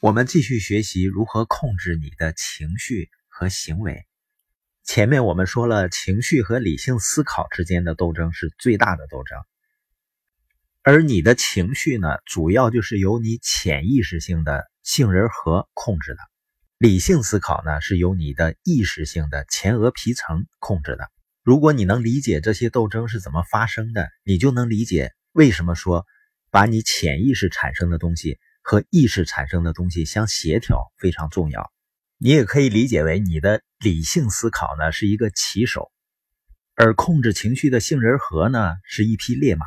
我们继续学习如何控制你的情绪和行为。前面我们说了，情绪和理性思考之间的斗争是最大的斗争，而你的情绪呢，主要就是由你潜意识性的杏仁核控制的；理性思考呢，是由你的意识性的前额皮层控制的。如果你能理解这些斗争是怎么发生的，你就能理解为什么说把你潜意识产生的东西。和意识产生的东西相协调非常重要。你也可以理解为你的理性思考呢是一个骑手，而控制情绪的杏仁核呢是一匹烈马。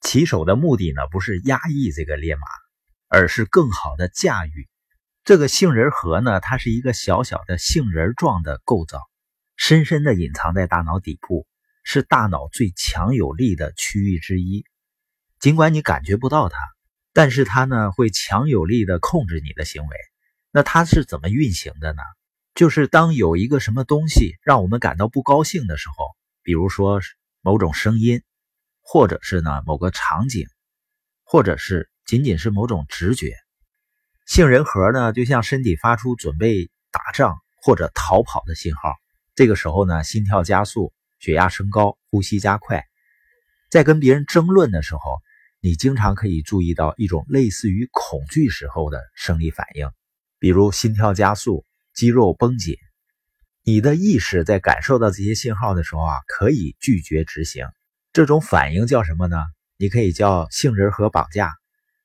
骑手的目的呢不是压抑这个烈马，而是更好的驾驭这个杏仁核呢。它是一个小小的杏仁状的构造，深深的隐藏在大脑底部，是大脑最强有力的区域之一。尽管你感觉不到它。但是它呢会强有力的控制你的行为，那它是怎么运行的呢？就是当有一个什么东西让我们感到不高兴的时候，比如说某种声音，或者是呢某个场景，或者是仅仅是某种直觉，杏仁核呢就像身体发出准备打仗或者逃跑的信号，这个时候呢心跳加速，血压升高，呼吸加快，在跟别人争论的时候。你经常可以注意到一种类似于恐惧时候的生理反应，比如心跳加速、肌肉绷紧。你的意识在感受到这些信号的时候啊，可以拒绝执行。这种反应叫什么呢？你可以叫杏仁核绑架。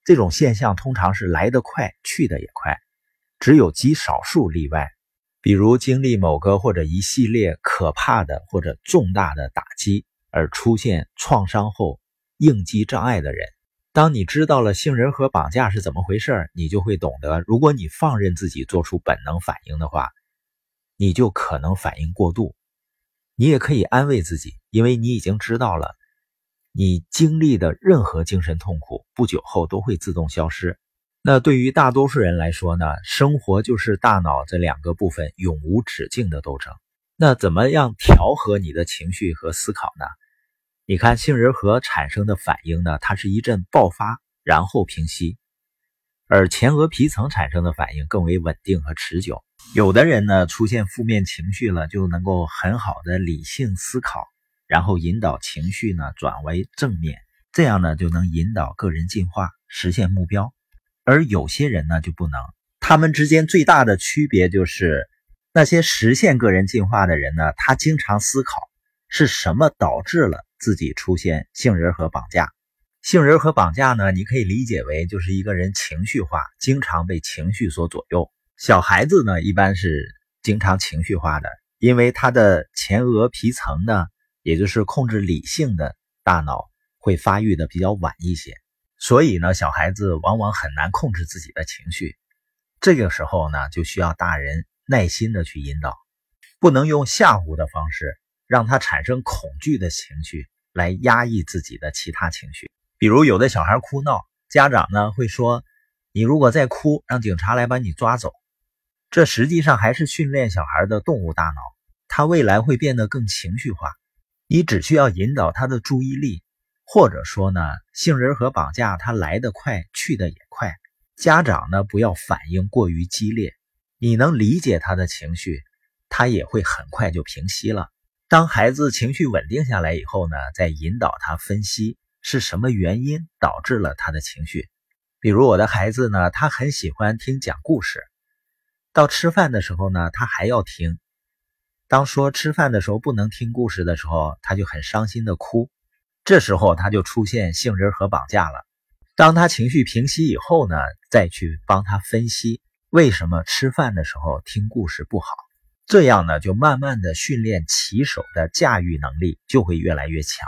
这种现象通常是来得快，去得也快，只有极少数例外，比如经历某个或者一系列可怕的或者重大的打击而出现创伤后。应激障碍的人，当你知道了杏仁核绑架是怎么回事你就会懂得，如果你放任自己做出本能反应的话，你就可能反应过度。你也可以安慰自己，因为你已经知道了，你经历的任何精神痛苦不久后都会自动消失。那对于大多数人来说呢，生活就是大脑这两个部分永无止境的斗争。那怎么样调和你的情绪和思考呢？你看杏仁核产生的反应呢？它是一阵爆发，然后平息；而前额皮层产生的反应更为稳定和持久。有的人呢，出现负面情绪了，就能够很好的理性思考，然后引导情绪呢转为正面，这样呢就能引导个人进化，实现目标。而有些人呢就不能。他们之间最大的区别就是，那些实现个人进化的人呢，他经常思考是什么导致了。自己出现杏仁核绑架，杏仁核绑架呢？你可以理解为就是一个人情绪化，经常被情绪所左右。小孩子呢，一般是经常情绪化的，因为他的前额皮层呢，也就是控制理性的大脑会发育的比较晚一些，所以呢，小孩子往往很难控制自己的情绪。这个时候呢，就需要大人耐心的去引导，不能用吓唬的方式。让他产生恐惧的情绪，来压抑自己的其他情绪。比如，有的小孩哭闹，家长呢会说：“你如果再哭，让警察来把你抓走。”这实际上还是训练小孩的动物大脑，他未来会变得更情绪化。你只需要引导他的注意力，或者说呢，杏仁核绑架，他来得快，去得也快。家长呢不要反应过于激烈，你能理解他的情绪，他也会很快就平息了。当孩子情绪稳定下来以后呢，再引导他分析是什么原因导致了他的情绪。比如我的孩子呢，他很喜欢听讲故事，到吃饭的时候呢，他还要听。当说吃饭的时候不能听故事的时候，他就很伤心的哭。这时候他就出现杏仁核绑架了。当他情绪平息以后呢，再去帮他分析为什么吃饭的时候听故事不好。这样呢，就慢慢的训练骑手的驾驭能力就会越来越强。